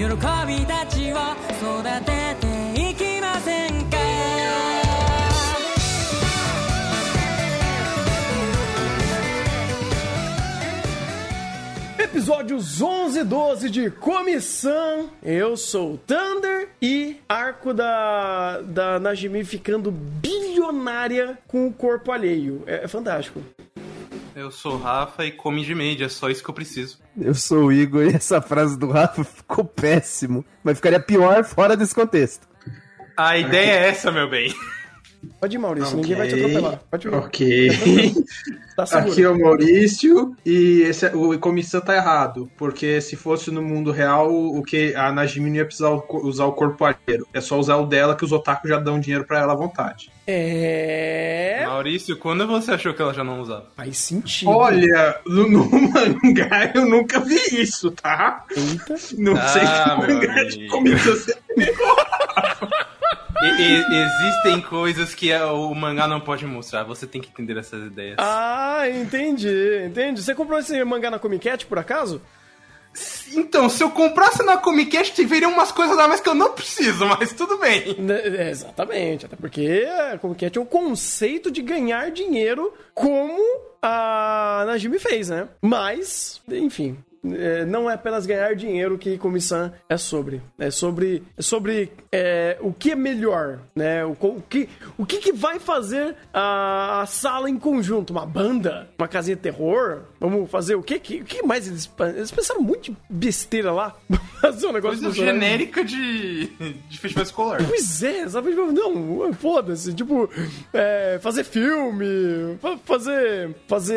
喜びたちを育てていきませんかEpisódios 11 e 12 de Comissão. Eu sou o Thunder e arco da, da Najimi ficando bilionária com o corpo alheio. É, é fantástico. Eu sou o Rafa e come de média, é só isso que eu preciso. Eu sou o Igor e essa frase do Rafa ficou péssimo. Mas ficaria pior fora desse contexto. A ideia é essa, meu bem. Pode ir, Maurício, Ok. ninguém vai te atropelar. Pode ir. Ok. Tá seguro. Aqui é o Maurício e esse, o comissão tá errado. Porque se fosse no mundo real, o que a Najimi não ia precisar usar o corpo alheiro. É só usar o dela que os otakus já dão dinheiro pra ela à vontade. É. Maurício, quando você achou que ela já não usava? Faz sentido. Olha, no, no mangá eu nunca vi isso, tá? Eita. Não Ah, sei que mangá de comissão você E- existem coisas que o mangá não pode mostrar, você tem que entender essas ideias. Ah, entendi, entendi. Você comprou esse mangá na Comic Cat, por acaso? Então, se eu comprasse na Comic Cast, veriam umas coisas lá, mas que eu não preciso, mas tudo bem. Né, é, exatamente, até porque a Comic Cat é um conceito de ganhar dinheiro como a Najimi fez, né? Mas, enfim, é, não é apenas ganhar dinheiro que comissão é sobre. É sobre, é sobre é, o que é melhor, né? O, o que, o que, que vai fazer a, a sala em conjunto? Uma banda? Uma casinha de terror? Vamos fazer o que? O que mais eles... Eles pensaram muito de besteira lá. fazer um negócio Coisa genérica de, de festival escolar. Pois é, sabe? Não, foda-se. Tipo, é, fazer filme, fa- fazer. fazer.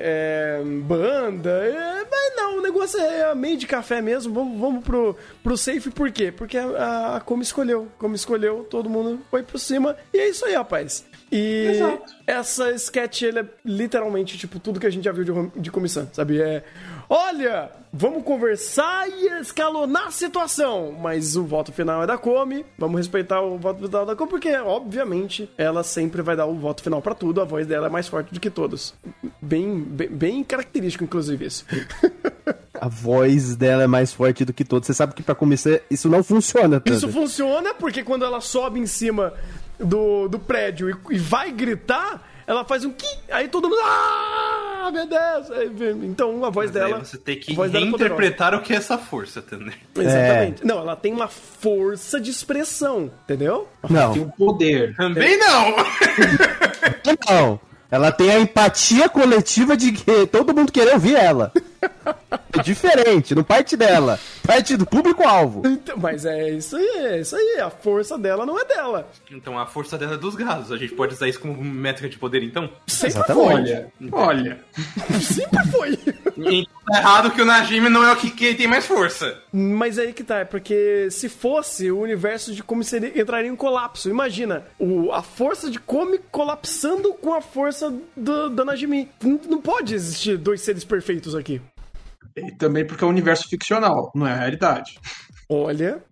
é, banda. é, mas não, o negócio é meio de café mesmo. Vamos, vamos pro, pro safe, por quê? Porque a, a Como escolheu. Como escolheu, todo mundo foi por cima. E é isso aí, rapaz. E essa sketch, ele é literalmente, tipo, tudo que a gente já viu de, de comissão, sabe? É. Olha, vamos conversar e escalonar a situação. Mas o voto final é da Come. Vamos respeitar o voto final da Come, porque, obviamente, ela sempre vai dar o voto final pra tudo. A voz dela é mais forte do que todos. Bem, bem, bem característico, inclusive, isso. A voz dela é mais forte do que todos. Você sabe que pra começar, isso não funciona tanto. Isso funciona porque quando ela sobe em cima do, do prédio e, e vai gritar, ela faz um ki, aí todo mundo. Ah, meu Deus! Então a voz Mas dela. você tem que dela é o que é essa força, entendeu? Exatamente. Não, ela tem uma força de expressão, entendeu? Não, tem um poder. Também não! não. Ela tem a empatia coletiva de que todo mundo querer ouvir ela. É diferente, não parte dela. Parte do público-alvo. Então, mas é isso aí, é isso aí. A força dela não é dela. Então a força dela é dos gados. A gente pode usar isso como métrica de poder, então? Sempre Exatamente. Olha, olha. foi. Sempre foi. Então tá errado que o Najimi não é o que, que tem mais força. Mas aí que tá, é porque se fosse o universo de Come seria, entraria em colapso. Imagina, o, a força de Come colapsando com a força do, da Najimi. Não, não pode existir dois seres perfeitos aqui. E também porque é um universo ficcional, não é a realidade. Olha.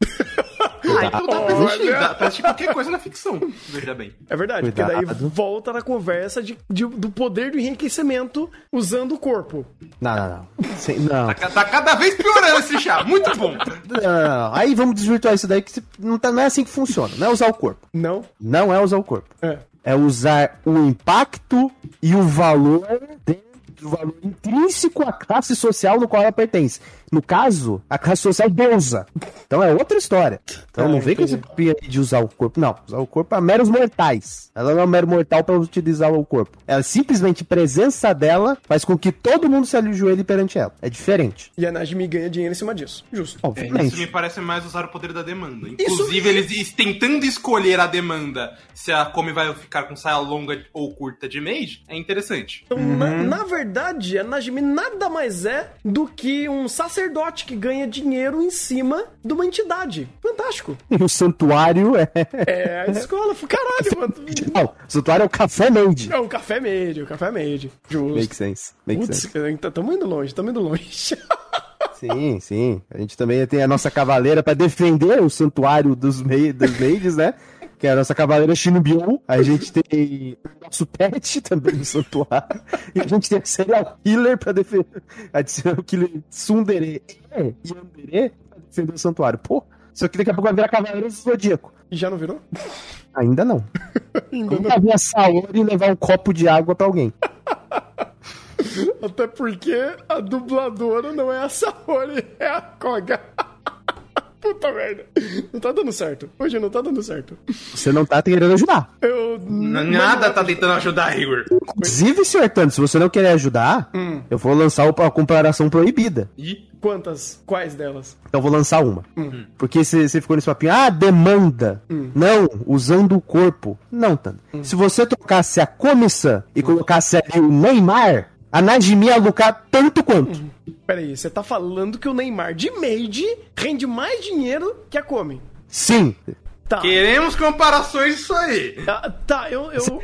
Ah, então dá pra assistir, dá pra assistir qualquer coisa na ficção. Veja bem. É verdade, porque daí Cuidado. volta na conversa de, de- do poder do enriquecimento usando o corpo. Não, não, não. Sem- não. Tá, tá cada vez piorando esse chá. Muito bom. Não, não, não. Aí vamos desvirtuar isso daí que não, tá- não é assim que funciona. Não é usar o corpo. Não? Não é usar o corpo. É. É usar o impacto e o valor dentro o valor intrínseco à classe social no qual ela pertence. No caso, a classe social deusa. Então é outra história. Então Ah, não vem com esse aí de usar o corpo. Não, usar o corpo é meros mortais. Ela não é um mero mortal para utilizar o corpo. Ela simplesmente, a presença dela faz com que todo mundo se ajoelhe perante ela. É diferente. E a Najmi ganha dinheiro em cima disso. Justo. Isso Obviamente. me parece mais usar o poder da demanda. Inclusive, eles es- tentando escolher a demanda se a Come vai ficar com saia longa ou curta de mage, é interessante. Então, na, na verdade, a Najmi nada mais é do que um sacerdote que ganha dinheiro em cima de uma entidade. Fantástico. O santuário é. É a escola. Caralho, mano. Não, o santuário é o café made. É um café médio, café médio. Justo. Make sense. Make Putz, sense. tá- tamo indo longe, tamo indo longe. Sim, sim. A gente também tem a nossa cavaleira pra defender o santuário dos, mei, dos maids, né? Que é a nossa cavaleira Shinobyo. A gente tem o nosso pet também no santuário. E a gente tem a serial killer pra defender. A serial killer Tsundere e Yandere pra defender o santuário. Pô, isso aqui daqui a pouco vai virar Cavaleiro do Zodíaco. E já não virou? Ainda não. Ainda não. A Saori levar um copo de água pra alguém. Até porque a dubladora não é a Saori, é a Koga. Puta merda. Não tá dando certo. Hoje não tá dando certo. Você não tá querendo ajudar. Eu. Nada tá tentando ajudar, Igor. Inclusive, senhor Tanto, se você não querer ajudar, eu vou lançar a comparação proibida. Ih, Quantas? Quais delas? Então eu vou lançar uma. Porque você ficou nesse papinho, ah, demanda. Não, usando o corpo. Não, Tano. Se você trocasse a comissão e colocasse ali o Neymar, a Najimi ia lucrar tanto quanto. Peraí, você tá falando que o Neymar de Made rende mais dinheiro que a Come. Sim, Tá. queremos comparações disso aí. Tá, tá, eu. eu...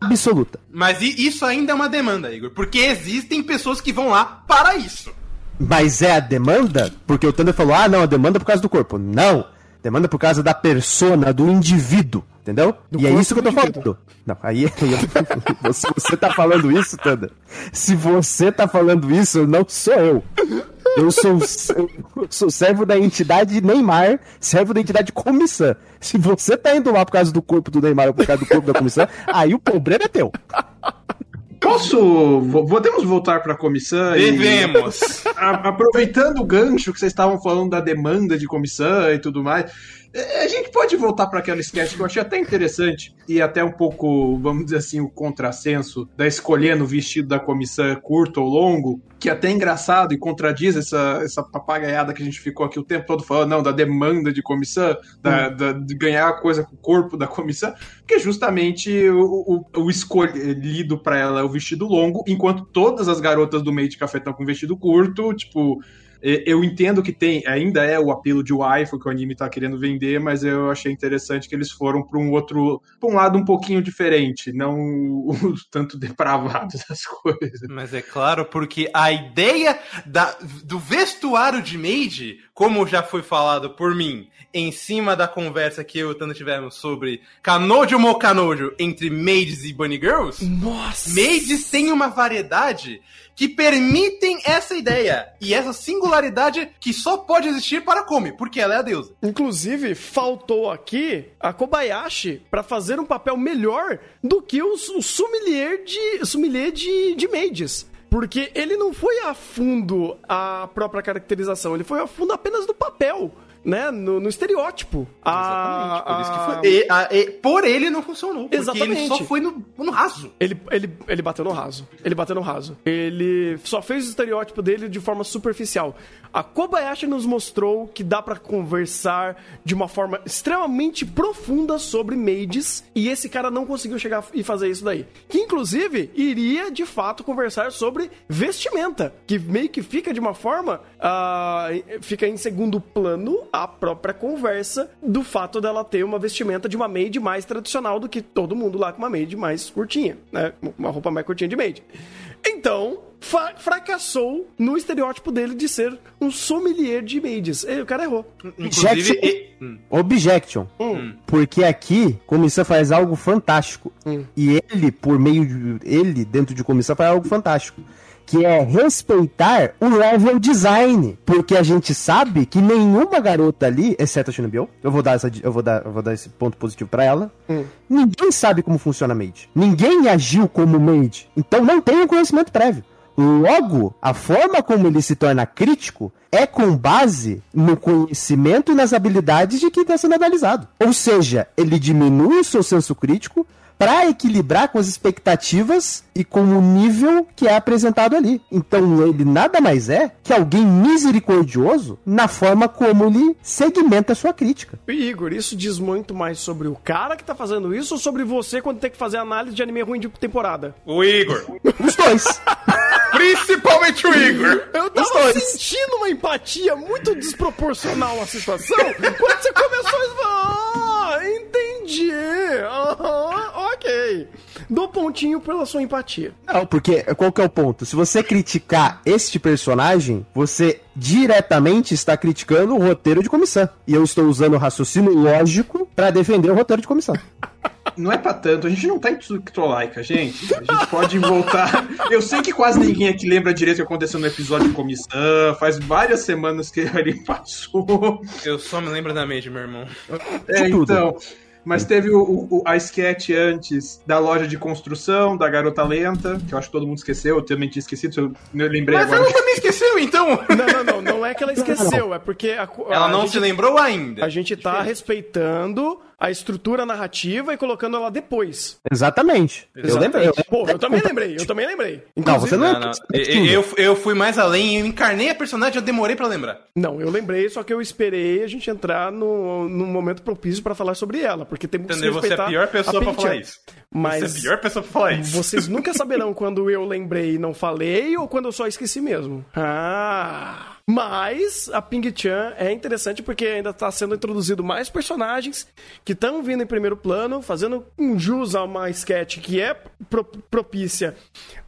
absoluta. Mas isso ainda é uma demanda, Igor. Porque existem pessoas que vão lá para isso. Mas é a demanda? Porque o Thunder falou, ah, não, a demanda é por causa do corpo. Não, demanda é por causa da persona, do indivíduo, entendeu? e é isso que eu tô do falando. Não, aí se você tá falando isso, Thunder, se você tá falando isso, não sou eu. Eu sou, eu sou servo da entidade Neymar, servo da entidade comissão. Se você tá indo lá por causa do corpo do Neymar ou por causa do corpo da comissão, aí o problema é teu. Posso. Podemos voltar pra comissão? e- Devemos. A- aproveitando o gancho que vocês estavam falando da demanda de comissão e tudo mais, a gente pode voltar para aquela sketch que eu achei até interessante e até um pouco, vamos dizer assim, o contrassenso da escolhendo o vestido da comissão curto ou longo, que até é engraçado e contradiz essa, essa papagaiada que a gente ficou aqui o tempo todo falando, não, da demanda de comissão, da, da- de ganhar a coisa com o corpo da comissão, que é justamente o, o, o escolhido para ela é o vestido longo, enquanto todas as garotas do meio de café estão com vestido curto, tipo, eu entendo que tem, ainda é o apelo de waifu que o anime tá querendo vender, mas eu achei interessante que eles foram para um outro, pra um lado um pouquinho diferente, não o, tanto depravado das coisas. Mas é claro, porque a ideia da- do vestuário de maid, como já foi falado por mim, em cima da conversa que eu e o Tano tivemos sobre Kanojo mo Kanojo entre maids e bunny girls, Nossa! maids têm uma variedade que permitem essa ideia e essa singularidade que só pode existir para Komi, porque ela é a deusa. Inclusive, faltou aqui a Kobayashi pra fazer um papel melhor do que o, o sommelier de sommelier de, de maids. Porque ele não foi a fundo a própria caracterização, ele foi a fundo apenas do papel, né? No, no estereótipo. Exatamente, por isso que A- foi. E, a- e por ele não funcionou. Porque ele Exatamente. só foi no, no raso. Ele, ele, ele bateu no raso. Ele bateu no raso. Ele só fez o estereótipo dele de forma superficial. A Kobayashi nos mostrou que dá pra conversar de uma forma extremamente profunda sobre maids e esse cara não conseguiu chegar e fazer isso daí. Que inclusive iria de fato conversar sobre vestimenta, que meio que fica de uma forma ah, fica em segundo plano a própria conversa do fato dela ter uma vestimenta de uma maid mais tradicional do que todo mundo lá com uma maid mais curtinha, né? Uma roupa mais curtinha de maid. Então, fa- fracassou no estereótipo dele de ser um sommelier de maids. E o cara errou. Inclusive. Jackson- e- hum. Objection. Porque aqui, comissão faz algo fantástico. E ele, por meio de. Ele, dentro de comissão, faz algo fantástico. Que é respeitar o level design. Porque a gente sabe que nenhuma garota ali, exceto a Shinobi, eu vou dar, essa, eu vou dar, eu vou dar esse ponto positivo pra ela. Ninguém sabe como funciona a maid. Ninguém agiu como maid. Então não tem um conhecimento prévio. Logo, a forma como ele se torna crítico é com base no conhecimento e nas habilidades de quem está sendo analisado. Ou seja, ele diminui o seu senso crítico para equilibrar com as expectativas e com o nível que é apresentado ali. Então ele nada mais é que alguém misericordioso na forma como ele segmenta a sua crítica. E, Igor, isso diz muito mais sobre o cara que tá fazendo isso ou sobre você quando tem que fazer análise de anime ruim de temporada? O Igor. Os dois. Principalmente o Igor. Eu tava sentindo uma empatia muito desproporcional à situação. Quando você começou a falar, entendi. Ok. Dou pontinho pela sua empatia. Não, porque qual que é o ponto? Se você criticar este personagem, você diretamente está criticando o roteiro de comissão. E eu estou usando o raciocínio lógico para defender o roteiro de comissão. não é pra tanto, a gente não tá em Tsukitolaika, gente. A gente pode voltar. Eu sei que quase ninguém aqui lembra direito o que aconteceu no episódio de comissão. Faz várias semanas que ele passou. Eu só me lembro da Made, meu irmão. É, tudo. então. Mas teve o, o- a sketch antes da loja de construção, da garota lenta, que eu acho que todo mundo esqueceu, eu também tinha esquecido, eu lembrei Mas agora. ela também esqueceu, então. Não, não, não. Não é que ela esqueceu, é porque a, Ela a não gente, se lembrou ainda. a gente tá respeitando a estrutura narrativa e colocando ela depois. Exatamente. Eu lembro. Eu. Pô, eu também lembrei, eu também lembrei. Não, você não, Não, não. Eu, eu, eu fui mais além, eu encarnei a personagem, eu demorei pra lembrar. Não, eu lembrei, só que eu esperei a gente entrar no, no momento propício pra falar sobre ela, porque temos que Entendeu? Você é a pior pessoa pra Pink falar isso. Mas Você é a pior pessoa pra falar isso. vocês nunca saberão quando eu lembrei e não falei ou quando eu só esqueci mesmo. Ah! Mas a Ping Chan é interessante porque ainda está sendo introduzido mais personagens que estão vindo em primeiro plano, fazendo um jus a uma sketch que é pro- propícia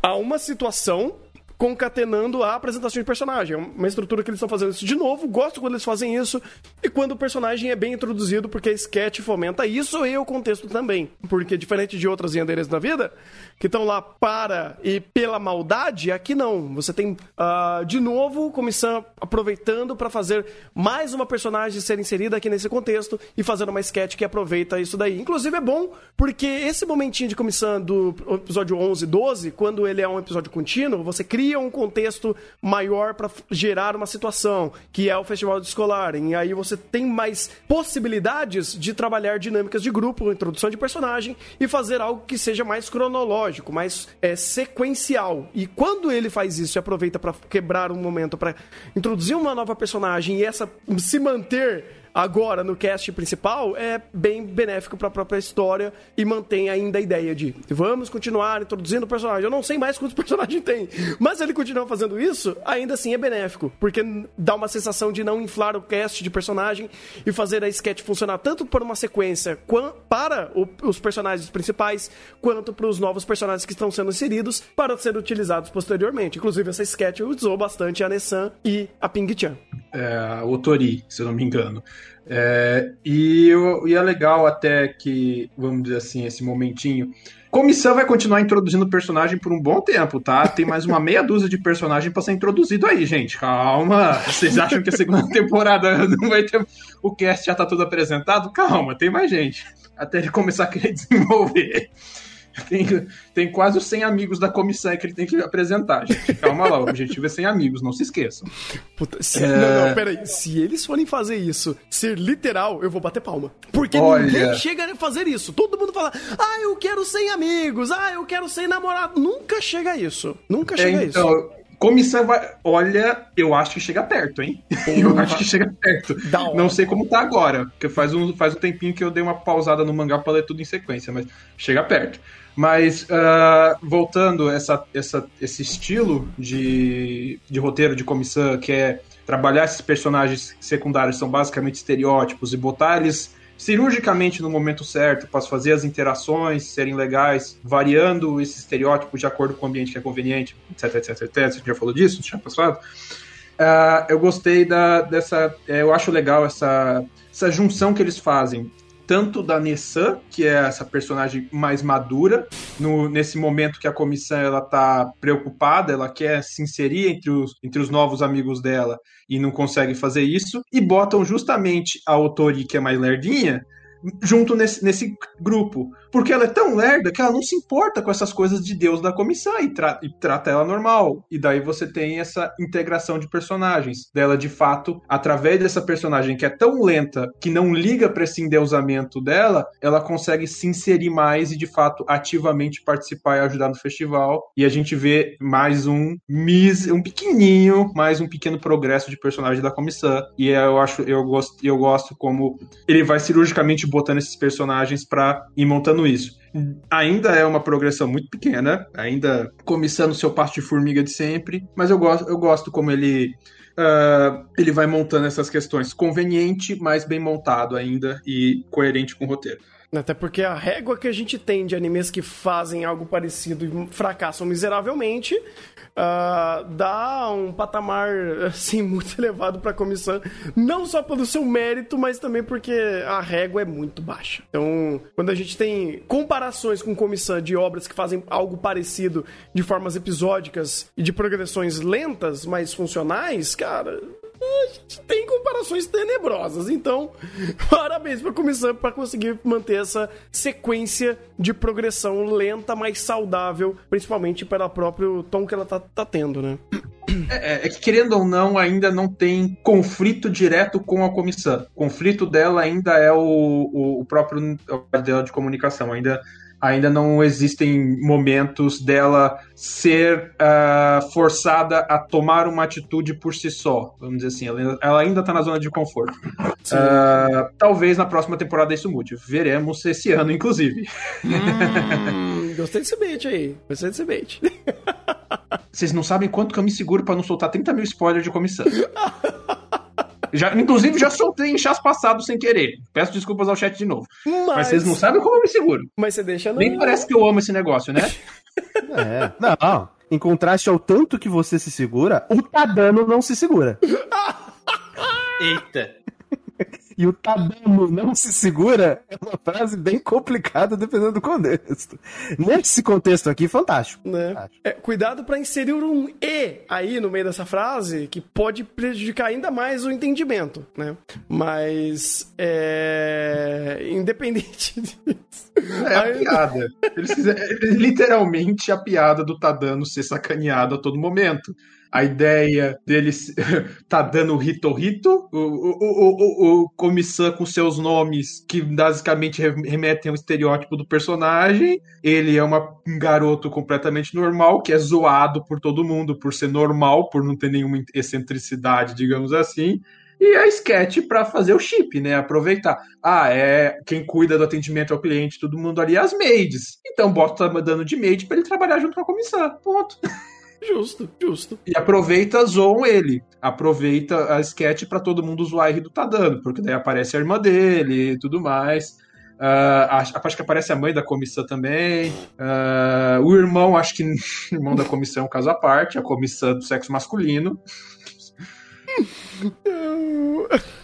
a uma situação concatenando a apresentação de personagem. É uma estrutura que eles estão fazendo isso de novo. Gosto quando eles fazem isso. E quando o personagem é bem introduzido, porque a sketch fomenta isso e o contexto também. Porque diferente de outras yandeiras da vida, que estão lá para e pela maldade, aqui não. Você tem, ah, de novo, comissão aproveitando para fazer mais uma personagem ser inserida aqui nesse contexto e fazendo uma sketch que aproveita isso daí. Inclusive é bom porque esse momentinho de comissão do episódio 11 e 12, quando ele é um episódio contínuo, você cria um contexto maior para gerar uma situação, que é o festival de escolar. E aí você tem mais possibilidades de trabalhar dinâmicas de grupo, introdução de personagem e fazer algo que seja mais cronológico, mais é, sequencial. E quando ele faz isso e aproveita para quebrar um momento para introduzir uma nova personagem e essa se manter agora no cast principal é bem benéfico para a própria história e mantém ainda a ideia de vamos continuar introduzindo o personagem. Eu não sei mais quantos personagens tem, mas ele continuar fazendo isso, ainda assim é benéfico, porque dá uma sensação de não inflar o cast de personagem e fazer a sketch funcionar tanto por uma sequência para os personagens principais, quanto para os novos personagens que estão sendo inseridos para serem utilizados posteriormente. Inclusive, essa sketch usou bastante a Nessan e a Ping-chan. é, o Tori, se eu não me engano. É, e, eu- e é legal até que, vamos dizer assim, esse momentinho. Comissão vai continuar introduzindo personagem por um bom tempo, tá? Tem mais uma meia dúzia de personagem pra ser introduzido aí, gente. Calma. Vocês acham que a segunda temporada não vai ter. O cast já tá todo apresentado? Calma, tem mais gente. Até ele começar a querer desenvolver. Tem, tem quase os 100 amigos da comissão que ele tem que apresentar, gente. Calma lá, o objetivo é 100 amigos, não se esqueçam. Puta, se, Não, não, peraí. Se eles forem fazer isso, ser literal, eu vou bater palma. Porque Olha. ninguém chega a fazer isso. Todo mundo fala, ah, eu quero 100 amigos, ah, eu quero 100 namorados. Nunca chega a isso. Nunca chega a É, isso. Comissão vai. Olha, eu acho que chega perto, hein? Eu acho que chega perto. Não sei como tá agora, porque faz um, faz um tempinho que eu dei uma pausada no mangá pra ler tudo em sequência, mas chega perto. Mas, ah, voltando essa, essa, esse estilo de, de roteiro de comissão, que é trabalhar esses personagens secundários, são basicamente estereótipos, e botar eles cirurgicamente no momento certo, para fazer as interações serem legais, variando esse estereótipo de acordo com o ambiente que é conveniente, etc, etc, etc. A gente já falou disso, já passado. Ah, eu gostei da, dessa. é, eu acho legal essa, essa junção que eles fazem. Tanto da Nessan, que é essa personagem mais madura, no, nesse momento que a comissão ela tá preocupada, ela quer se inserir entre os, entre os novos amigos dela e não consegue fazer isso, e botam justamente a Otori, que é mais lerdinha, junto nesse, nesse grupo. Porque ela é tão lerda que ela não se importa com essas coisas de Deus da comissão e, tra- e trata ela normal. E daí você tem essa integração de personagens. Dela, de fato, através dessa personagem que é tão lenta, que não liga para esse endeusamento dela, ela consegue se inserir mais e, de fato, ativamente participar e ajudar no festival. E a gente vê mais um mis, um pequenininho, mais um pequeno progresso de personagem da comissão. E eu acho, eu gosto, eu gosto como ele vai cirurgicamente botando esses personagens pra ir montando isso. Ainda é uma progressão muito pequena, ainda começando seu passo de formiga de sempre, mas eu gosto, eu gosto como ele ah, ele vai montando essas questões conveniente, mas bem montado ainda e coerente com o roteiro. Até porque a régua que a gente tem de animes que fazem algo parecido e fracassam miseravelmente ah, dá um patamar assim muito elevado pra comissão, não só pelo seu mérito, mas também porque a régua é muito baixa. Então, quando a gente tem comparações com comissão de obras que fazem algo parecido de formas episódicas e de progressões lentas, mas funcionais, cara, a gente tem comparações tenebrosas. Então, parabéns pra comissão para conseguir manter essa sequência de progressão lenta, mas saudável, principalmente pelo próprio tom que ela tá, tá tendo, né? É, é que, querendo ou não, ainda não tem conflito direto com a comissão. O conflito dela ainda é o, o, o próprio dela de comunicação. Ainda ainda não existem momentos dela ser uh, forçada a tomar uma atitude por si só, vamos dizer assim. Ela, ela ainda está na zona de conforto. Uh, talvez na próxima temporada isso mude. Veremos esse ano, inclusive. Hum, gostei desse bait aí. Gostei desse bait. Vocês não sabem quanto que eu me seguro para não soltar 30 mil spoilers de comissão. Já, inclusive, já soltei em chás passados sem querer. Peço desculpas ao chat de novo. Mas, Mas vocês não sabem como eu me seguro. Mas você deixa no... Nem parece que eu amo esse negócio, né? É. Não, em contraste ao tanto que você se segura, o Tadano não se segura. Eita. E o Tadano não se segura é uma frase bem complicada dependendo do contexto. Nesse contexto aqui, fantástico. Né? fantástico. É, cuidado para inserir um e aí no meio dessa frase, que pode prejudicar ainda mais o entendimento, né? Mas, é... independente disso... É a piada. Eles fizeram, literalmente a piada do Tadano ser sacaneado a todo momento a ideia deles tá dando rito-rito, o, o, o, o Comissão com seus nomes que basicamente remetem ao estereótipo do personagem. Ele é uma, um garoto completamente normal, que é zoado por todo mundo por ser normal, por não ter nenhuma excentricidade, digamos assim e a sketch para fazer o chip, né? Aproveitar. Ah, é quem cuida do atendimento ao cliente, todo mundo ali, as maids. Então bota dando de maid para ele trabalhar junto com a comissão. Ponto. Justo, justo. E aproveita, zoam ele. Aproveita a sketch para todo mundo zoar e rir do Tadano, porque daí aparece a irmã dele e tudo mais. Uh, acho que aparece a mãe da comissão também. Uh, o irmão, acho que o irmão da comissão é um caso à parte, a comissão do sexo masculino.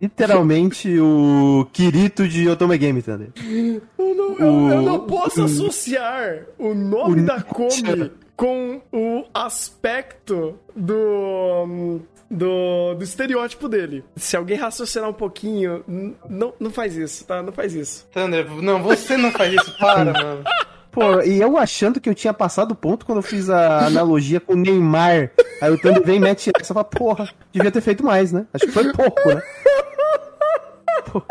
Literalmente o Kirito de Otome Game Thunder. Eu não, eu, eu não posso o, associar o nome o, da Komi com o aspecto do. Do, do estereótipo dele. Se alguém raciocinar um pouquinho, não, não faz isso, tá? Não faz isso. Thunder, não, você não faz isso, para, mano. Pô, e eu achando que eu tinha passado o ponto quando eu fiz a analogia com o Neymar. Aí o Thunder vem e mete essa e fala, porra, devia ter feito mais, né? Acho que foi pouco, né? Pô.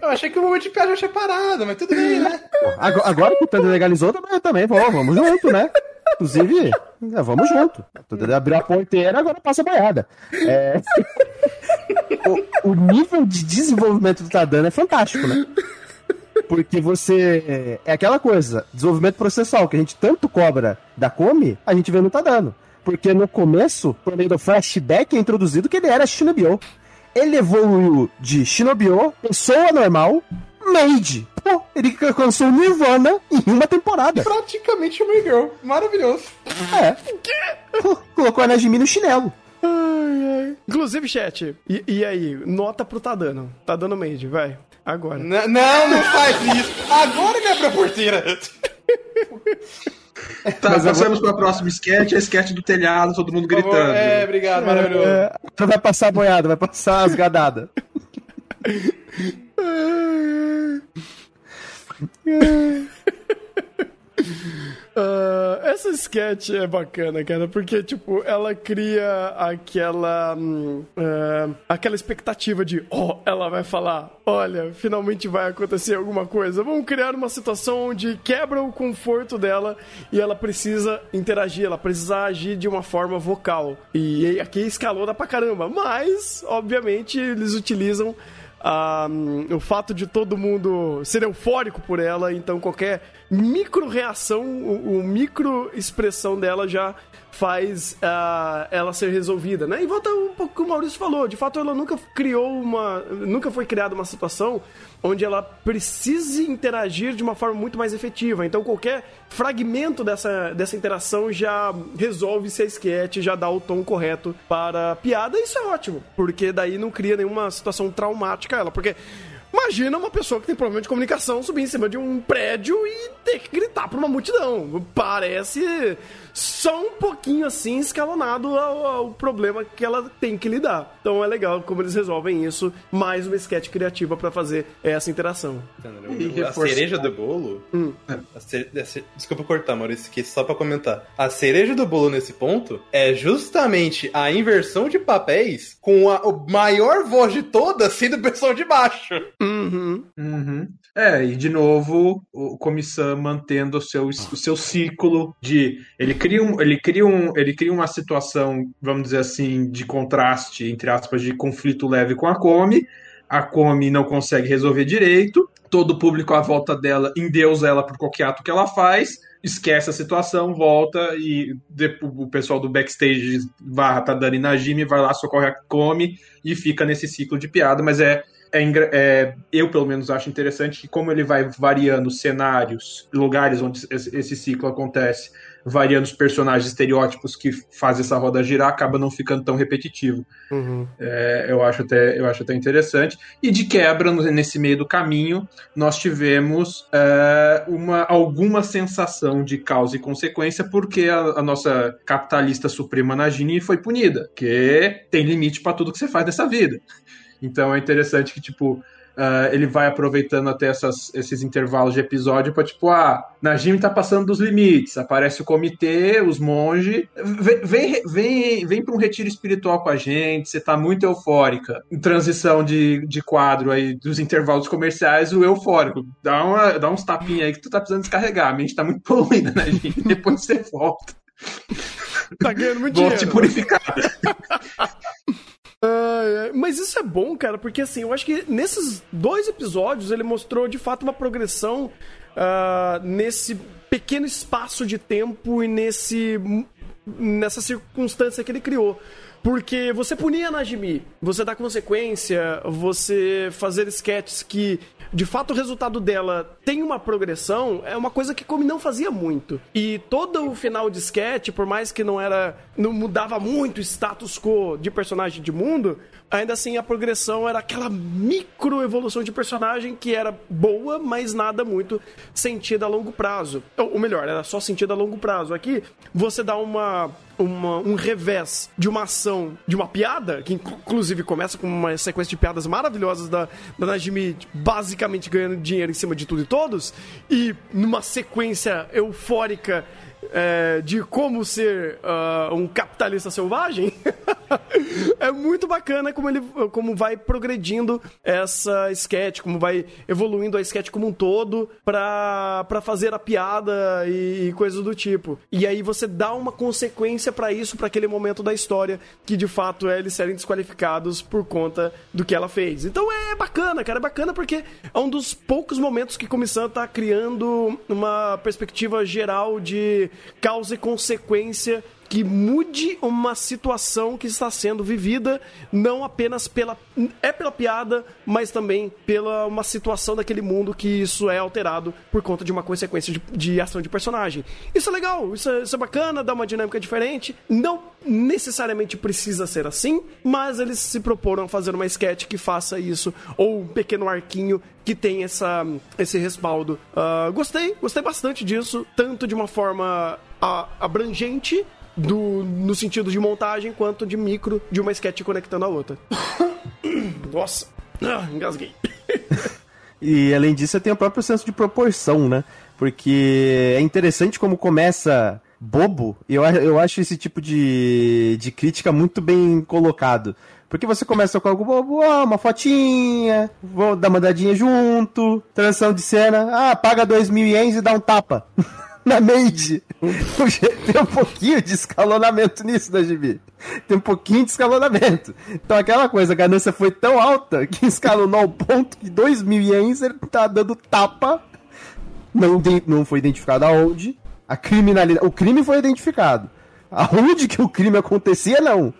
Eu achei que o momento de piada já tinha parado, mas tudo bem, né? Agora, agora que o Thunder legalizou, eu também vou, vamos junto, né? Inclusive, é, vamos junto. Abriu a porteira, agora passa a boiada. É... o, o nível de desenvolvimento do Tadano é fantástico, né? Porque você. É aquela coisa, desenvolvimento processual, que a gente tanto cobra da Come, a gente vê no Tadano. Porque no começo, por meio do flashback, é introduzido que ele era Shinobio ele evoluiu de Shinobio, pessoa normal, Made. Pô, ele alcançou Nirvana em uma temporada. Praticamente uma girl. Maravilhoso. É. Colocou a Najimi no chinelo. Ai, ai. Inclusive, chat, e, e, aí? Nota pro Tadano. Tadano Made, vai. Agora. N não, não faz isso. Agora que é pra porteira. Tá, Mas passamos vou... para a próxima sketch, a sketch do telhado, todo mundo gritando. É, obrigado, maravilhoso. É, é, vai passar a boiada, vai passar as gadadas. Uh, essa sketch é bacana, cara, porque, tipo, ela cria aquela. Uh, aquela expectativa de, ó, oh, ela vai falar, olha, finalmente vai acontecer alguma coisa. Vamos criar uma situação onde quebra o conforto dela e ela precisa interagir, ela precisa agir de uma forma vocal. E aqui escalou pra caramba, mas, obviamente, eles utilizam a, o fato de todo mundo ser eufórico por ela, então qualquer micro reação, o, o micro expressão dela já faz uh, ela ser resolvida, né? E volta um pouco o que o Maurício falou, de fato ela nunca criou uma, nunca foi criada uma situação onde ela precise interagir de uma forma muito mais efetiva. Então qualquer fragmento dessa, dessa interação já resolve se a sketch, já dá o tom correto para a piada, isso é ótimo, porque daí não cria nenhuma situação traumática ela, porque Imagina uma pessoa que tem problema de comunicação subir em cima de um prédio e ter que gritar para uma multidão. Parece só um pouquinho assim escalonado ao, ao, problema que ela tem que lidar. Então é legal como eles resolvem isso. Mais uma sketch criativa para fazer essa interação. E a cereja do bolo. Hum. Cere... Desculpa cortar, Maurício, que só para comentar. A cereja do bolo nesse ponto é justamente a inversão de papéis com a maior voz de todas sendo o pessoal de baixo. Uhum. Uhum. É, e de novo, o Comissão mantendo o seu, o seu ciclo de. Ele cria, um, ele, cria um, ele cria uma situação, vamos dizer assim, de contraste, entre aspas, de conflito leve com a Come. A Come não consegue resolver direito. Todo o público à volta dela endeusa ela por qualquer ato que ela faz esquece a situação, volta e o pessoal do backstage varra pra Dani Najimi, vai lá, socorre a Come e fica nesse ciclo de piada, mas é é, é, eu pelo menos acho interessante que como ele vai variando cenários, lugares onde esse ciclo acontece, variando os personagens estereótipos que fazem essa roda girar, acaba não ficando tão repetitivo. Uhum. É, eu, acho até, eu acho até interessante. E de quebra, nesse meio do caminho, nós tivemos é, uma, alguma sensação de causa e consequência, porque a, a nossa capitalista suprema Nagini foi punida, que tem limite para tudo que você faz nessa vida. Então é interessante que, tipo, Uh, ele vai aproveitando até essas, esses intervalos de episódio para tipo, ah, Najim tá passando dos limites, aparece o comitê, os monges, vem, vem, vem, vem para um retiro espiritual com a gente, você tá muito eufórica. Em transição de, de quadro aí dos intervalos comerciais, o eufórico. Dá, uma, dá uns tapinhos aí que tu tá precisando descarregar, a mente tá muito poluída, Najim, depois você volta. Tá ganhando muito Volte dinheiro. purificada. Uh, mas isso é bom, cara, porque assim, eu acho que nesses dois episódios ele mostrou de fato uma progressão uh, nesse pequeno espaço de tempo e nesse nessa circunstância que ele criou. Porque você punir a Najimi, você dar consequência, você fazer sketches que de fato o resultado dela tem uma progressão, é uma coisa que Come não fazia muito. E todo o final de sketch, por mais que não era. não mudava muito o status quo de personagem de mundo, ainda assim a progressão era aquela micro evolução de personagem que era boa, mas nada muito sentida a longo prazo. Ou melhor, era só sentida a longo prazo. Aqui você dá uma uma, um revés de uma ação, de uma piada, que inclusive começa com uma sequência de piadas maravilhosas da, da Najimi basicamente ganhando dinheiro em cima de tudo e todos, e numa sequência eufórica é, de como ser uh, um capitalista selvagem, é muito bacana como ele como vai progredindo essa sketch, como vai evoluindo a sketch como um todo pra, fazer a piada e, e coisas do tipo. E aí você dá uma consequência para isso, para aquele momento da história, que de fato é eles serem desqualificados por conta do que ela fez. Então é bacana, cara, é bacana porque é um dos poucos momentos que Comissão tá criando uma perspectiva geral de causa e consequência que mude uma situação que está sendo vivida, não apenas pela é pela piada, mas também pela uma situação daquele mundo que isso é alterado por conta de uma consequência de, de ação de personagem. Isso é legal, isso é, isso é bacana, dá uma dinâmica diferente. Não necessariamente precisa ser assim, mas eles se proporam a fazer uma sketch que faça isso, ou um pequeno arquinho que tem essa, esse respaldo. Uh, gostei, gostei bastante disso, tanto de uma forma abrangente do, no sentido de montagem quanto de micro de uma sketch conectando a outra. Nossa, ah, engasguei. e além disso, tem o próprio senso de proporção, né? Porque é interessante como começa bobo, eu, eu acho esse tipo de, de crítica muito bem colocado. Porque você começa com algo bobo, ó, uma fotinha, vou dar uma dadinha junto, transição de cena, ah, paga dois mil ienes e dá um tapa. na Made. Tem um pouquinho de escalonamento nisso da GB. Tem um pouquinho de escalonamento. Então aquela coisa, a ganância foi tão alta que escalonou ao ponto que 2 mil ienes ele tá dando tapa. Não, não foi identificado aonde. A criminalidade. O crime foi identificado. Aonde que o crime acontecia, não.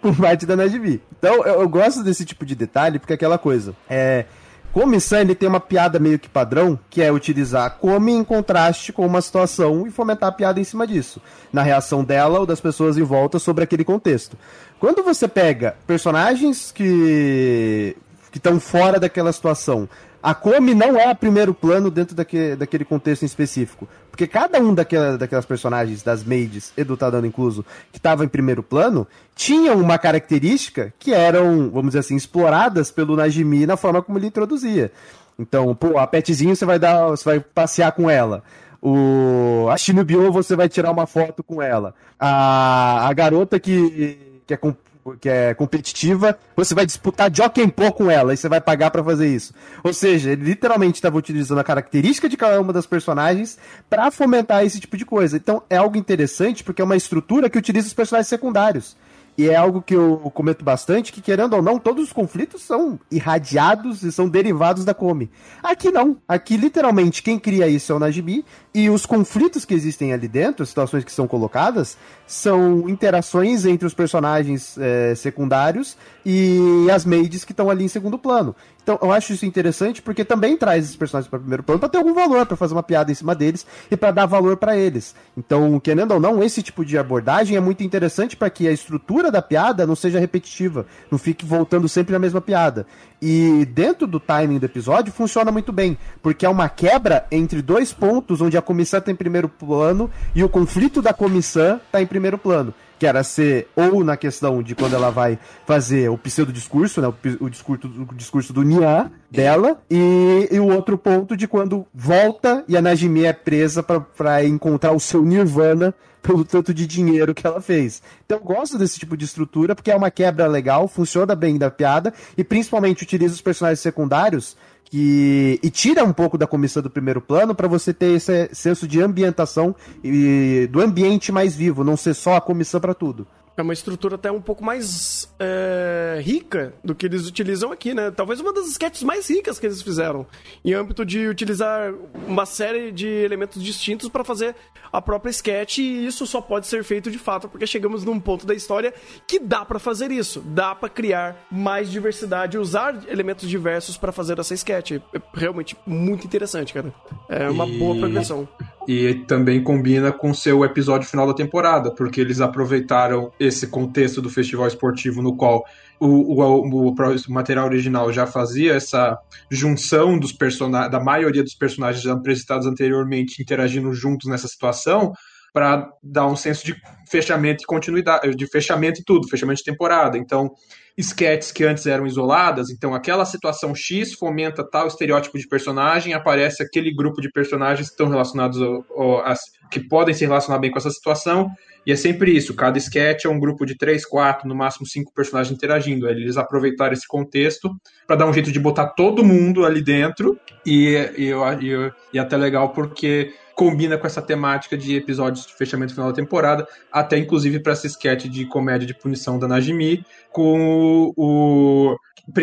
Por parte da Najib. Então eu, eu gosto desse tipo de detalhe, porque é aquela coisa. É Comissão ele tem uma piada meio que padrão, que é utilizar come em contraste com uma situação e fomentar a piada em cima disso, na reação dela ou das pessoas em volta sobre aquele contexto. Quando você pega personagens que que estão fora daquela situação, a come não é a primeiro plano dentro daquele, daquele contexto em específico. Porque cada um daquela, daquelas personagens, das maids e do Tadano incluso, que estava em primeiro plano, tinham uma característica que eram, vamos dizer assim, exploradas pelo Najimi na forma como ele introduzia. Então, pô, a petzinho você vai dar, você vai passear com ela. O a Shinobio você vai tirar uma foto com ela. A, a garota que que é com, que é competitiva, você vai disputar Jokenpô com ela e você vai pagar para fazer isso. Ou seja, ele literalmente estava utilizando a característica de cada uma das personagens para fomentar esse tipo de coisa. Então é algo interessante porque é uma estrutura que utiliza os personagens secundários. E é algo que eu comento bastante, que querendo ou não, todos os conflitos são irradiados e são derivados da Come. Aqui não. Aqui, literalmente, quem cria isso é o Najimi, e os conflitos que existem ali dentro, as situações que são colocadas, são interações entre os personagens é, secundários e as maids que estão ali em segundo plano. Então, eu acho isso interessante porque também traz esses personagens para primeiro plano para ter algum valor, para fazer uma piada em cima deles e para dar valor para eles. Então, querendo ou não, esse tipo de abordagem é muito interessante para que a estrutura da piada não seja repetitiva, não fique voltando sempre na mesma piada. E dentro do timing do episódio funciona muito bem, porque é uma quebra entre dois pontos onde a comissão está em primeiro plano e o conflito da comissão está em primeiro plano que era ser ou na questão de quando ela vai fazer o pseudo discurso, né, o, discurso, o discurso do Nia dela, e, e, o outro ponto de quando volta e a Najimi é presa para encontrar o seu Nirvana pelo tanto de dinheiro que ela fez. Então eu gosto desse tipo de estrutura porque é uma quebra legal, funciona bem da piada e principalmente utiliza os personagens secundários que e tira um pouco da comissão do primeiro plano para você ter esse senso de ambientação e do ambiente mais vivo, não ser só a comissão para tudo. É uma estrutura até um pouco mais é, rica do que eles utilizam aqui, né? Talvez uma das sketches mais ricas que eles fizeram. Em âmbito de utilizar uma série de elementos distintos para fazer a própria sketch. E isso só pode ser feito de fato porque chegamos num ponto da história que dá para fazer isso. Dá para criar mais diversidade, usar elementos diversos para fazer essa sketch. É realmente muito interessante, cara. É uma e... boa progressão. E também combina com seu episódio final da temporada, porque eles aproveitaram esse contexto do festival esportivo no qual o, o, o, material original já fazia essa junção dos personagens, da maioria dos personagens apresentados anteriormente interagindo juntos nessa situação, para dar um senso de fechamento e continuidade, de fechamento e tudo, fechamento de temporada. Então, esquetes que antes eram isoladas, então aquela situação X fomenta tal estereótipo de personagem, aparece aquele grupo de personagens que estão relacionados ao, ao, que podem se relacionar bem com essa situação, e é sempre isso, cada sketch é um grupo de três, quatro, no máximo cinco personagens interagindo. Eles aproveitaram esse contexto para dar um jeito de botar todo mundo ali dentro, e, e, e, e até legal porque combina com essa temática de episódios de fechamento final da temporada, até inclusive para essa sketch de comédia de punição da Najimi, com o,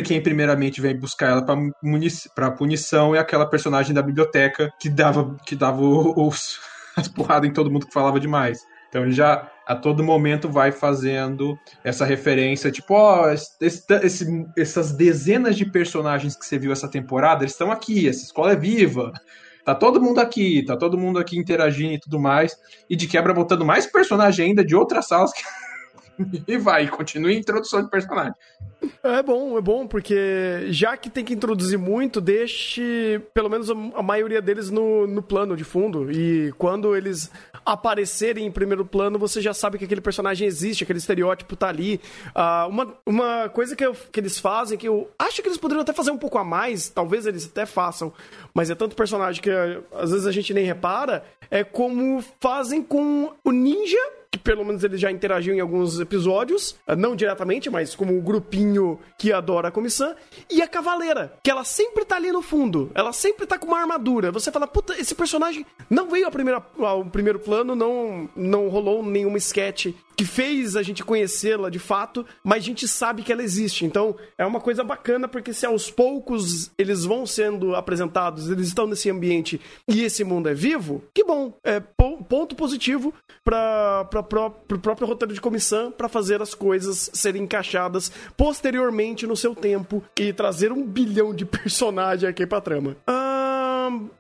quem primeiramente vem buscar ela para punição é aquela personagem da biblioteca que dava que dava os, as porradas em todo mundo que falava demais. Então ele já a todo momento vai fazendo essa referência, tipo, ó, oh, esse, esse, essas dezenas de personagens que você viu essa temporada, eles estão aqui, essa escola é viva. Tá todo mundo aqui, tá todo mundo aqui interagindo e tudo mais. E de quebra botando mais personagem ainda de outras salas que... e vai, continue a introdução de personagem. É bom, é bom, porque já que tem que introduzir muito, deixe pelo menos a maioria deles no, no plano de fundo. E quando eles aparecerem em primeiro plano, você já sabe que aquele personagem existe, aquele estereótipo tá ali. Uh, uma, uma coisa que, eu, que eles fazem, que eu acho que eles poderiam até fazer um pouco a mais, talvez eles até façam, mas é tanto personagem que às vezes a gente nem repara, é como fazem com o ninja que pelo menos ele já interagiu em alguns episódios, eh, não diretamente, mas como um grupinho que adora a comissão, e a Cavaleira, que ela sempre tá ali no fundo, ela sempre tá com uma armadura. Você fala, puta, esse personagem não veio a primeira, ao primeiro plano, não, não rolou nenhuma sketch que fez a gente conhecê-la de fato, mas a gente sabe que ela existe. Então é uma coisa bacana porque se aos poucos eles vão sendo apresentados, eles estão nesse ambiente e esse mundo é vivo, que bom. É po- ponto positivo para o próprio roteiro de comissão para fazer as coisas serem encaixadas posteriormente no seu tempo e trazer um bilhão de personagem aqui pra trama. Ahn,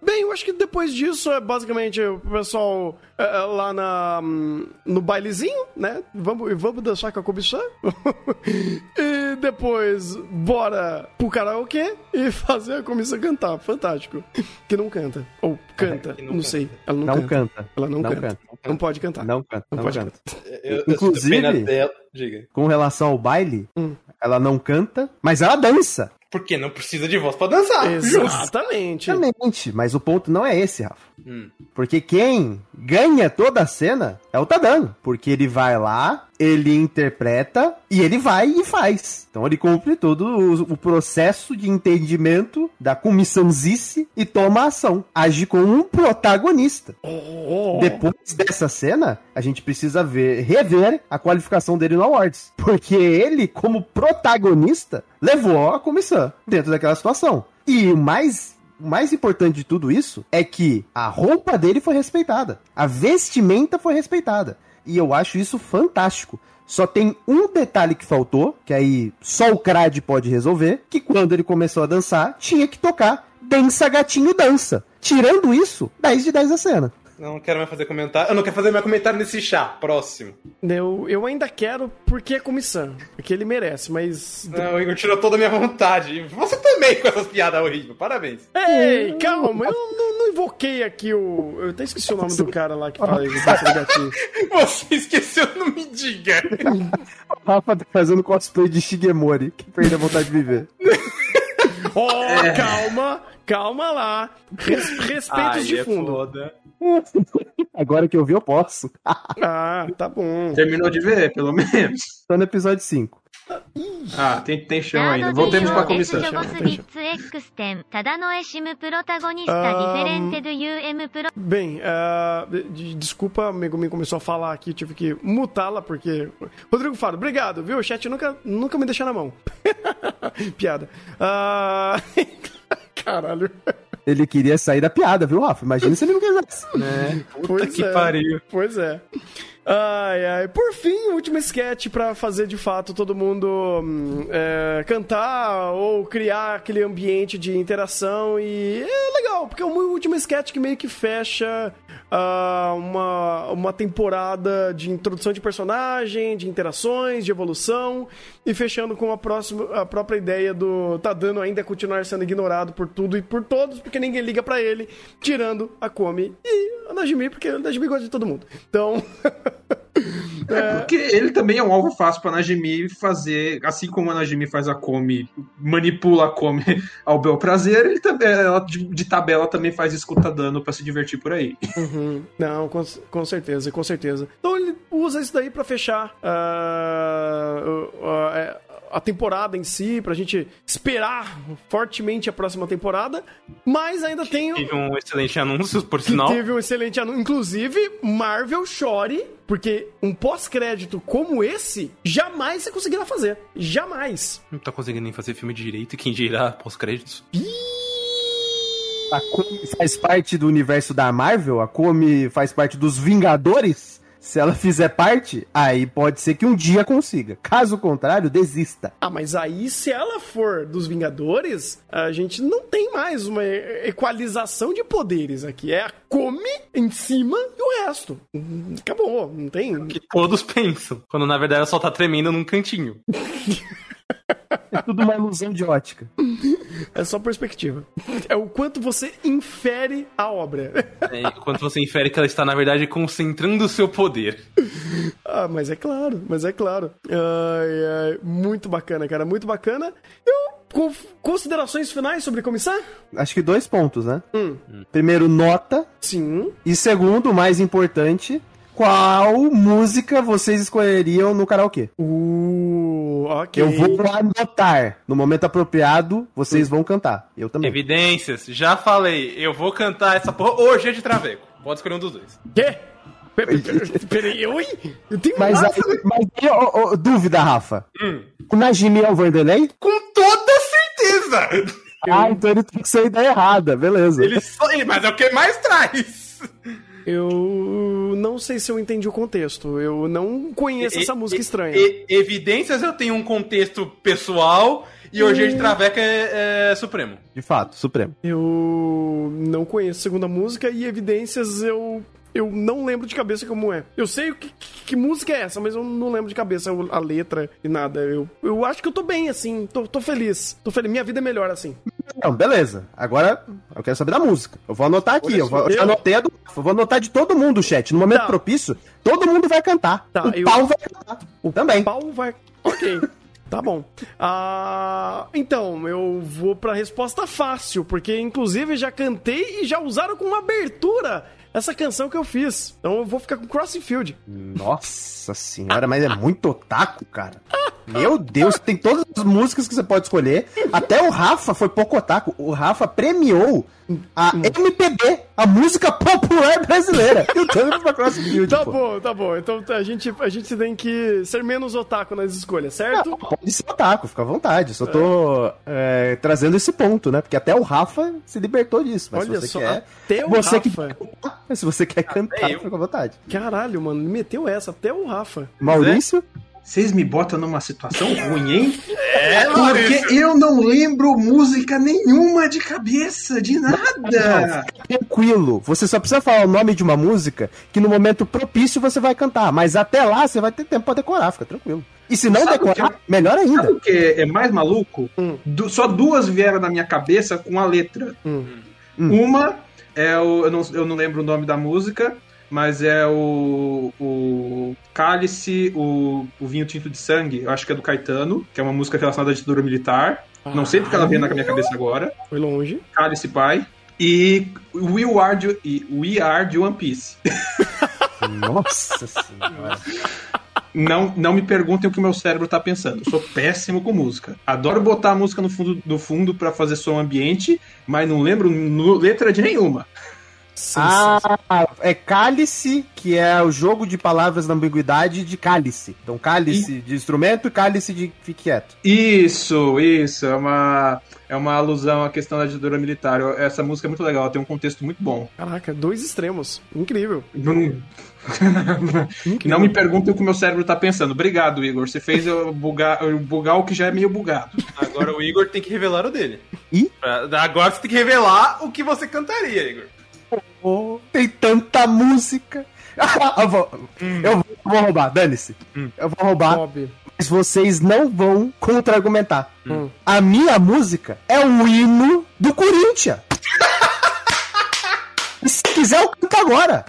bem, eu acho que depois disso é basicamente o pessoal é, é, lá na, hum, no bailezinho, né? Vamos, vamos dançar com a comissão. e depois, bora pro karaokê e fazer a comissão cantar. Fantástico. Que não canta. Ou canta, que não, não canta. sei. Ela não, Não canta. canta. Ela não, Não canta. canta. Não pode cantar. Não canta, Não não pode canta. Eu, eu Inclusive-. Diga. Com relação ao baile, Hum. ela não canta, mas ela dança. Porque não precisa de voz pra dançar. Exatamente. Exatamente. Mas o ponto não é esse, Rafa. Hum. Porque quem ganha toda a cena é o Tadano. Porque ele vai lá, ele interpreta e ele vai e faz. Então ele cumpre todo o, o processo de entendimento da comissãozice e toma ação. Age como um protagonista. Oh. Depois dessa cena, a gente precisa ver, rever a qualificação dele no Awards. Porque ele, como protagonista, levou a comissão dentro daquela situação. E o mais, o mais importante de tudo isso é que a roupa dele foi respeitada. A vestimenta foi respeitada. E eu acho isso fantástico. Só tem um detalhe que faltou, que aí só o Crad pode resolver, que quando ele começou a dançar, tinha que tocar Dança Gatinho Dança. Tirando isso, 10 de 10 a cena. Não quero mais fazer comentário. Eu não quero fazer mais comentário nesse chá. Próximo. Eu, eu ainda quero porque é comissão. Porque ele merece, mas. Não, o Igor tirou toda a minha vontade. Você também com essas piadas horríveis. Parabéns. Ei, calma, eu não, não invoquei aqui o. Eu até esqueci o nome do cara lá que fala. Você esqueceu, não me diga. O Rafa tá fazendo cosplay de Shigemori, que perdeu a vontade de viver. Oh, é. calma, calma lá. Res, respeitos Ai, de é fundo. É Agora que eu vi, eu posso. ah, tá bom. Terminou de ver, pelo menos. Tá no episódio 5. Ah, tem, tem chão ainda. Voltemos para a comissão. Um, bem, uh, desculpa, amigo me começou a falar aqui, tive que mutá-la, porque. Rodrigo Faro, obrigado, viu? O chat nunca, nunca me deixa na mão. Piada. Ah, Caralho. Ele queria sair da piada, viu, Rafa? Imagina se ele não quisesse. Puta Pois que é. pariu. Pois é. Ai, ai. Por fim, o último sketch pra fazer de fato todo mundo hum, é, cantar ou criar aquele ambiente de interação. E é legal, porque é o último sketch que meio que fecha ah, uma, uma temporada de introdução de personagem, de interações, de evolução. E fechando com a, próxima, a própria ideia do Tadano ainda continuar sendo ignorado por tudo e por todos, porque ninguém liga pra ele, tirando a Komi e a Najimi, porque a Najimi gosta de todo mundo. Então. É, porque ele também é um alvo fácil pra Najimi fazer, assim como a Najimi faz a Komi, manipula a Komi ao bel prazer, ele também, ela de, de tabela também faz escuta dano pra se divertir por aí. Uhum. Não, com, com certeza, com certeza. Então ele usa isso daí pra fechar ah, o- a, a temporada em si, pra gente esperar fortemente a próxima temporada, mas ainda tem o. Tive um excelente anúncio, por Que sinal. teve um excelente anúncio. Inclusive, Marvel chore, porque um pós-crédito como esse, jamais você conseguirá fazer. Jamais. Não tá conseguindo nem fazer filme direito. E quem dirá pós-créditos? A Komi faz parte do universo da Marvel, a Komi faz parte dos Vingadores. Se ela fizer parte, aí pode ser que um dia consiga. Caso contrário, desista. Ah, mas aí, se ela for dos Vingadores, a gente não tem mais uma equalização de poderes aqui. É a Come em cima e o resto. Acabou, não tem. Que todos pensam. Quando na verdade ela só tá tremendo num cantinho. É tudo uma ilusão de ótica. É só perspectiva. É o quanto você infere a obra. É, enquanto você infere que ela está, na verdade, concentrando o seu poder. Ah, mas é claro, mas é claro. Ai, ai, muito bacana, cara, muito bacana. Eu, com considerações finais sobre comissão? Acho que dois pontos, né? Hum. Primeiro, nota. Sim. E segundo, o mais importante, qual música vocês escolheriam no karaokê. Uh, ok. Eu vou anotar. No momento apropriado, vocês vão cantar. Eu também. Evidências, já falei. Eu vou cantar essa porra hoje é de Traveco. Pode escolher um dos dois. Quê? Peraí, oi? Eu tenho Mas, nada. aí, mas aí, ô, ô, dúvida, Rafa. Hum. O Najimi é o Vanderlei? Com toda certeza! Ah, então ele tem que ser a ideia errada, beleza. Ele só. Mas é o que mais traz! Eu não sei se eu entendi o contexto. Eu não conheço essa E- música e- estranha. e- evidências eu tenho um contexto pessoal e hoje é de Traveco é, é supremo. De fato, Supremo. Eu não conheço a segunda música e evidências eu. Eu não lembro de cabeça como é. Eu sei o que, que, que música é essa, mas eu não lembro de cabeça a letra e nada. Eu, eu acho que eu tô bem assim, tô, tô feliz. Tô feliz. Minha vida é melhor assim. Não, beleza. Agora eu quero saber da música. Eu vou anotar aqui. Eu, vou, eu anotei a do. Eu vou anotar de todo mundo o chat. No momento Tá. propício, todo mundo vai cantar. Tá, o eu- pau vai cantar. O Também. pau vai. Ok. Tá bom. Ah, então, eu vou pra resposta fácil, porque inclusive já cantei e já usaram como abertura essa canção que eu fiz. Então eu vou ficar com Crossing Field. Nossa senhora, mas é muito otaku, cara. Meu Deus, tem todas as músicas que você pode escolher. Até o Rafa foi pouco otaku. O Rafa premiou a MPB, a música popular brasileira. E o Tano foi pra Crossfield. Tá pô. bom, tá bom. Então a gente, a gente tem que ser menos otaku nas escolhas, certo? Pode ser otaku, fica à vontade. Só tô é, trazendo esse ponto, né? Porque até o Rafa se libertou disso. Mas Olha se você só, quer. até o você Rafa. que se você quer cantar, eu. fica à vontade. Caralho, mano, meteu essa, até o Rafa. Maurício? Vocês me botam numa situação ruim, hein? É, Porque eu não lembro música nenhuma de cabeça, de nada. Tranquilo. Você só precisa falar o nome de uma música que no momento propício você vai cantar. Mas até lá você vai ter tempo pra decorar, fica tranquilo. E se não Sabe o decorar, que melhor Sabe ainda. o que é mais maluco? Hum. Du- só duas vieram na minha cabeça com a letra. Hum. Uma é o. Eu não, eu não lembro o nome da música, mas é o. O Cálice, o, o Vinho Tinto de Sangue, eu acho que é do Caetano, que é uma música relacionada à ditadura militar. Não sei porque ela veio na minha cabeça agora. Foi longe. Cálice Pai. E We Are de, e We Are de One Piece. Nossa senhora. Não, não me perguntem o que o meu cérebro tá pensando. Eu sou péssimo com música. Adoro botar a música no fundo, no fundo para fazer som ambiente, mas não lembro no- letra de nenhuma. Ah, é cálice, que é o jogo de palavras na ambiguidade de cálice. Então, cálice de instrumento e cálice de fique quieto. Isso, isso. É uma, é uma alusão à questão da ditadura militar. Essa música é muito legal, ela tem um contexto muito bom. Caraca, dois extremos. Incrível. Não, não me perguntem o que o meu cérebro tá pensando. Obrigado, Igor. Você fez eu bugar, eu bugar o que já é meio bugado. Agora o Igor tem que revelar o dele. Ih? Pra- Agora você tem que revelar o que você cantaria, Igor. Oh, tem tanta música. eu, vou, eu vou- vou roubar, dane-se. Eu vou roubar, Bob. mas vocês não vão contra-argumentar. Hum. A minha música é o hino do Corinthians. e se quiser, eu canto agora.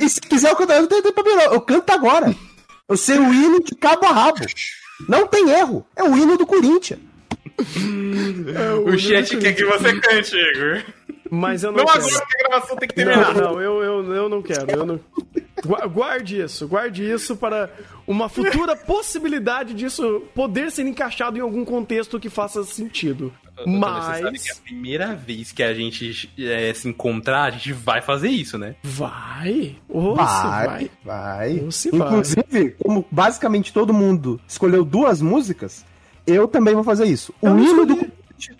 E se quiser, eu canto eu não Eu canto agora. Eu sei o hino de cabo a rabo. Não tem erro. É o hino do Corinthians. O chat quer que você cante, Igor. Mas eu não, Não quero. agora que a gravação tem que Não, terminar. não, eu, eu, eu não quero. Eu não... Gua- Guarde isso, guarde isso para uma futura possibilidade disso poder ser encaixado em algum contexto que faça sentido. Você sabe Mas que a primeira vez que a gente é, se encontrar, a gente vai fazer isso, né? vai, ou Vai, vai. vai. Ou se vai. Inclusive, como basicamente todo mundo escolheu duas músicas, eu também vou fazer isso. Eu o não hino do escolhi.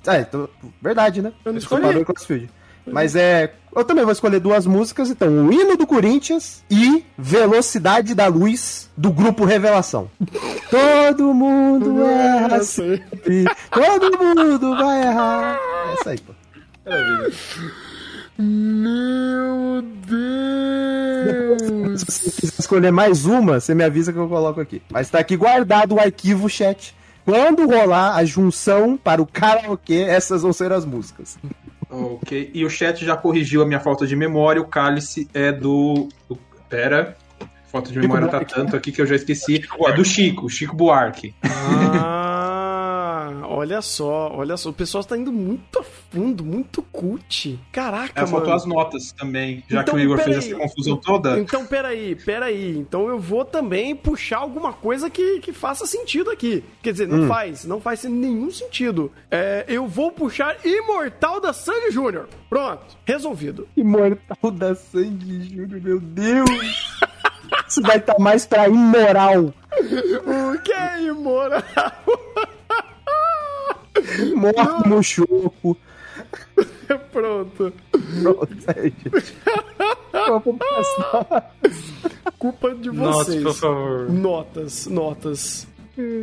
É, então, verdade, né? Eu não escolhi. Mas é. Eu também vou escolher duas músicas, então. O hino do Corinthians e Velocidade da Luz do grupo Revelação. Todo mundo erra Eu sei. sempre. Todo mundo vai errar. É isso aí, pô. Meu Deus! Se você quiser escolher mais uma, você me avisa que eu coloco aqui. Mas tá aqui guardado o arquivo chat. Quando rolar a junção para o karaokê, essas vão ser as músicas. Ok. E o chat já corrigiu a minha falta de memória. O cálice é do. do- Pera. Falta de memória tá tanto aqui que eu já esqueci. É do Chico, Chico Buarque. Ah, olha só, olha só. O pessoal tá indo muito a fundo, muito cult. Caraca, É, faltou mano. as notas também, já Então, que o Igor fez peraí. essa confusão toda. Então, peraí, peraí. Então eu vou também puxar alguma coisa que, que faça sentido aqui. Quer dizer, não faz, não faz nenhum sentido. É, eu vou puxar Imortal da Sandy Júnior. Pronto, resolvido. Imortal da Sandy Júnior, meu Deus! Isso vai estar mais pra imoral. O que é imoral? Morto no choco. Pronto. Pronto, é, gente. Vamos passar. Culpa de Notas, vocês. por favor. Notas, notas.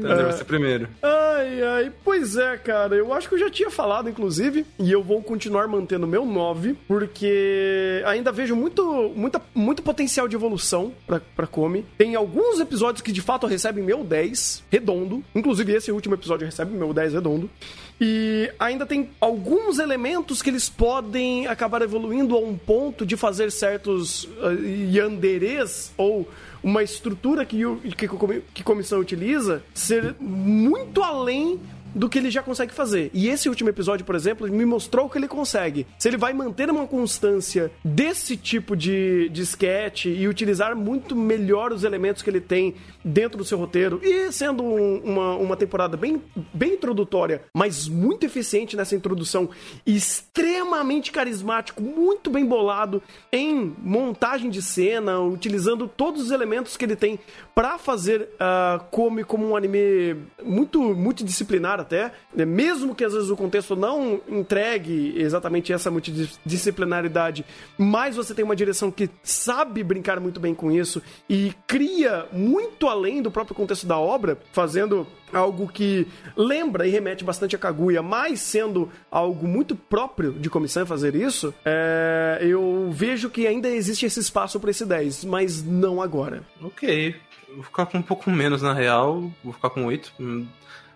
Thunder, você primeiro. Ai, ai, pois é, cara. Eu acho que eu já tinha falado, inclusive, e eu vou continuar mantendo meu 9, porque ainda vejo muito, muita, muito potencial de evolução pra, pra Come. Tem alguns episódios que de fato recebem meu 10 redondo. Inclusive, esse último episódio recebe meu 10 redondo. E ainda tem alguns elementos que eles podem acabar evoluindo a um ponto de fazer certos uh, yanderês ou uma estrutura que, que, que comissão utiliza ser muito além do que ele já consegue fazer. E esse último episódio, por exemplo, me mostrou que ele consegue. Se ele vai manter uma constância desse tipo de, de sketch e utilizar muito melhor os elementos que ele tem dentro do seu roteiro, e sendo um- uma, uma temporada bem, bem introdutória, mas muito eficiente nessa introdução, extremamente carismático, muito bem bolado em montagem de cena, utilizando todos os elementos que ele tem para fazer a Come como um anime muito multidisciplinar até, né? mesmo que às vezes o contexto não entregue exatamente essa multidisciplinaridade, mas você tem uma direção que sabe brincar muito bem com isso e cria muito além do próprio contexto da obra, fazendo algo que lembra e remete bastante a Kaguya, mas sendo algo muito próprio de comissão fazer isso, é, eu vejo que ainda existe esse espaço para esse 10, mas não agora. Ok. Vou ficar com um pouco menos na real. Vou ficar com 8.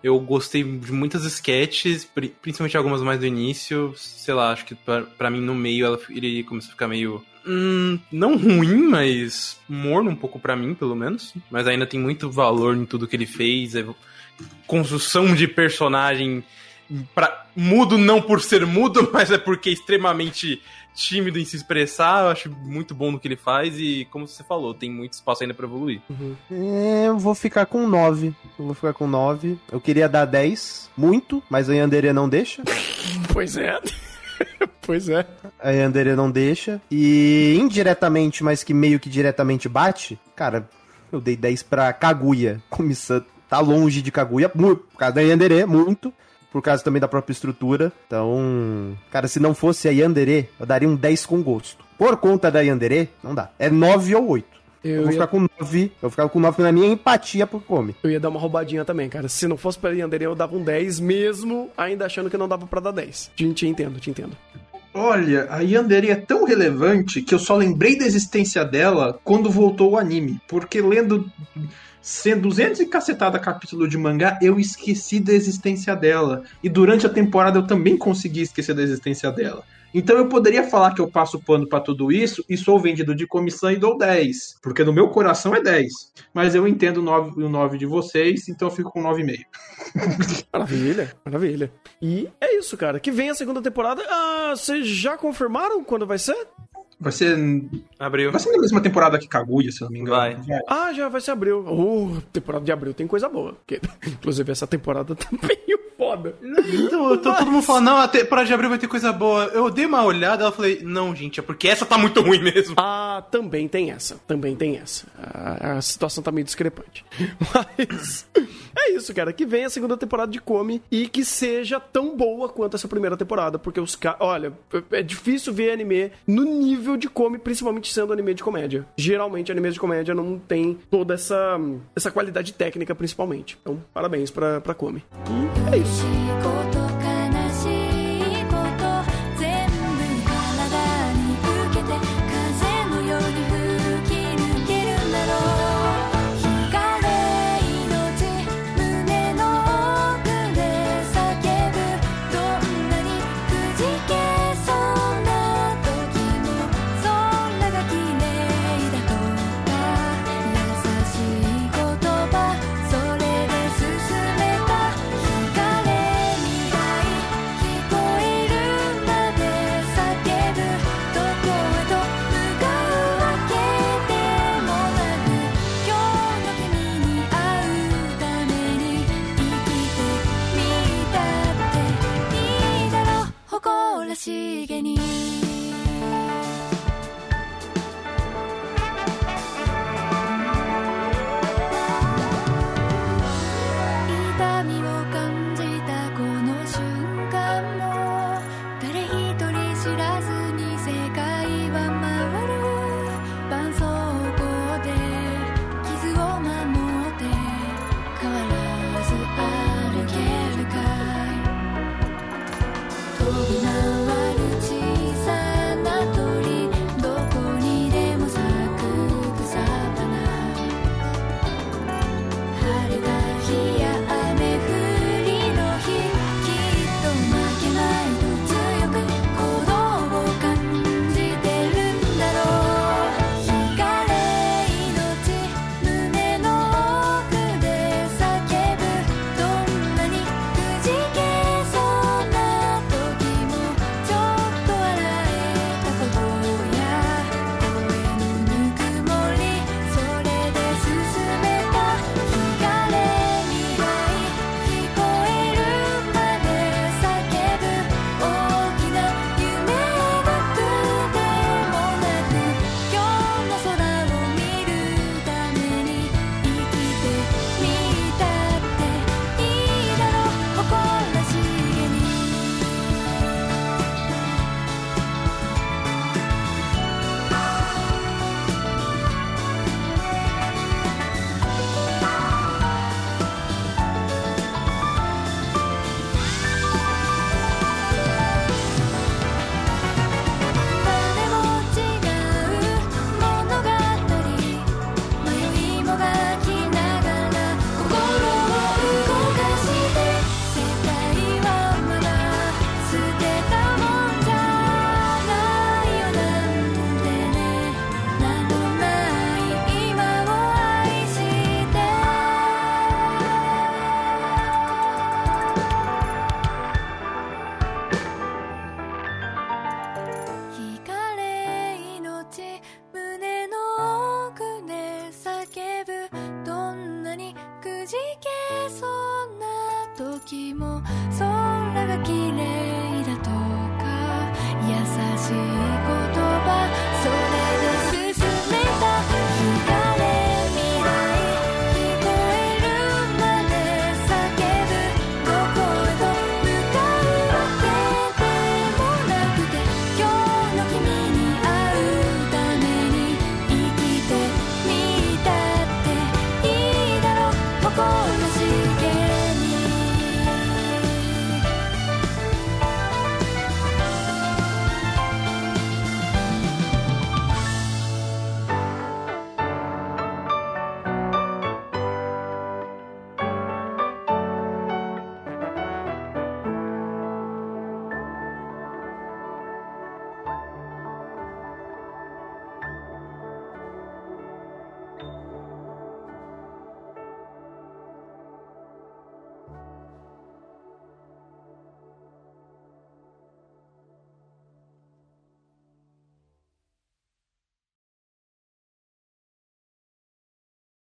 Eu gostei de muitas sketches, pri- principalmente algumas mais do início. Sei lá, acho que pra mim no meio ela, ele começou a ficar meio. hum, não ruim, mas morno um pouco pra mim, pelo menos. Mas ainda tem muito valor em tudo que ele fez. é- construção de personagem. Pra, mudo não por ser mudo, mas é porque é extremamente tímido em se expressar. Eu acho muito bom no que ele faz e, como você falou, tem muito espaço ainda pra evoluir. É, eu vou ficar com 9. Eu vou ficar com 9. Eu queria dar 10, muito, mas a Yandere não deixa. Pois é. pois é. A Yandere não deixa. E indiretamente, mas que meio que diretamente bate, cara, eu dei 10 pra Kaguya. Comissão tá longe de Kaguya, por causa da Yandere, muito. Por causa também da própria estrutura. Então, cara, se não fosse a Yandere, eu daria um 10 com gosto. Por conta da Yandere, não dá. É 9 ou 8. Eu, Eu vou ia, ficar com 9. Eu vou ficar com 9 na minha empatia por Come. eu ia dar uma roubadinha também, cara. Se não fosse pela Yandere, eu dava um 10, mesmo ainda achando que não dava pra dar 10. Te, te entendo, te entendo. Olha, a Yandere é tão relevante que eu só lembrei da existência dela quando voltou o anime. Porque lendo 200 e cacetada capítulo de mangá, eu esqueci da existência dela. E durante a temporada eu também consegui esquecer da existência dela. Então eu poderia falar que eu passo pano pra tudo isso e sou vendido de comissão e dou 10. Porque no meu coração é 10. Mas eu entendo o 9, o 9 de vocês, então eu fico com 9,5. Maravilha, maravilha. E é isso, cara. Que vem a segunda temporada. Ah, vocês já confirmaram quando vai ser? Vai ser, Abriu. vai ser na mesma temporada que Kaguya, se eu não me engano. Vai. Ah, já vai ser abril. Uh, temporada de abril tem coisa boa. Porque, inclusive, essa temporada tá meio foda. Então, tô- todo mundo falando, não, a temporada de abril vai ter coisa boa. Eu dei uma olhada, ela falei, não, gente, é porque essa tá muito ruim mesmo. Ah, também tem essa. Também tem essa. A, a situação tá meio discrepante. Mas é isso, cara. Que venha a segunda temporada de Come e que seja tão boa quanto essa primeira temporada. Porque os caras. Olha, é difícil ver anime no nível de Come, principalmente sendo anime de comédia. Geralmente, animes de comédia não tem toda essa, essa qualidade técnica, principalmente. Então, parabéns pra, pra Come. E é isso.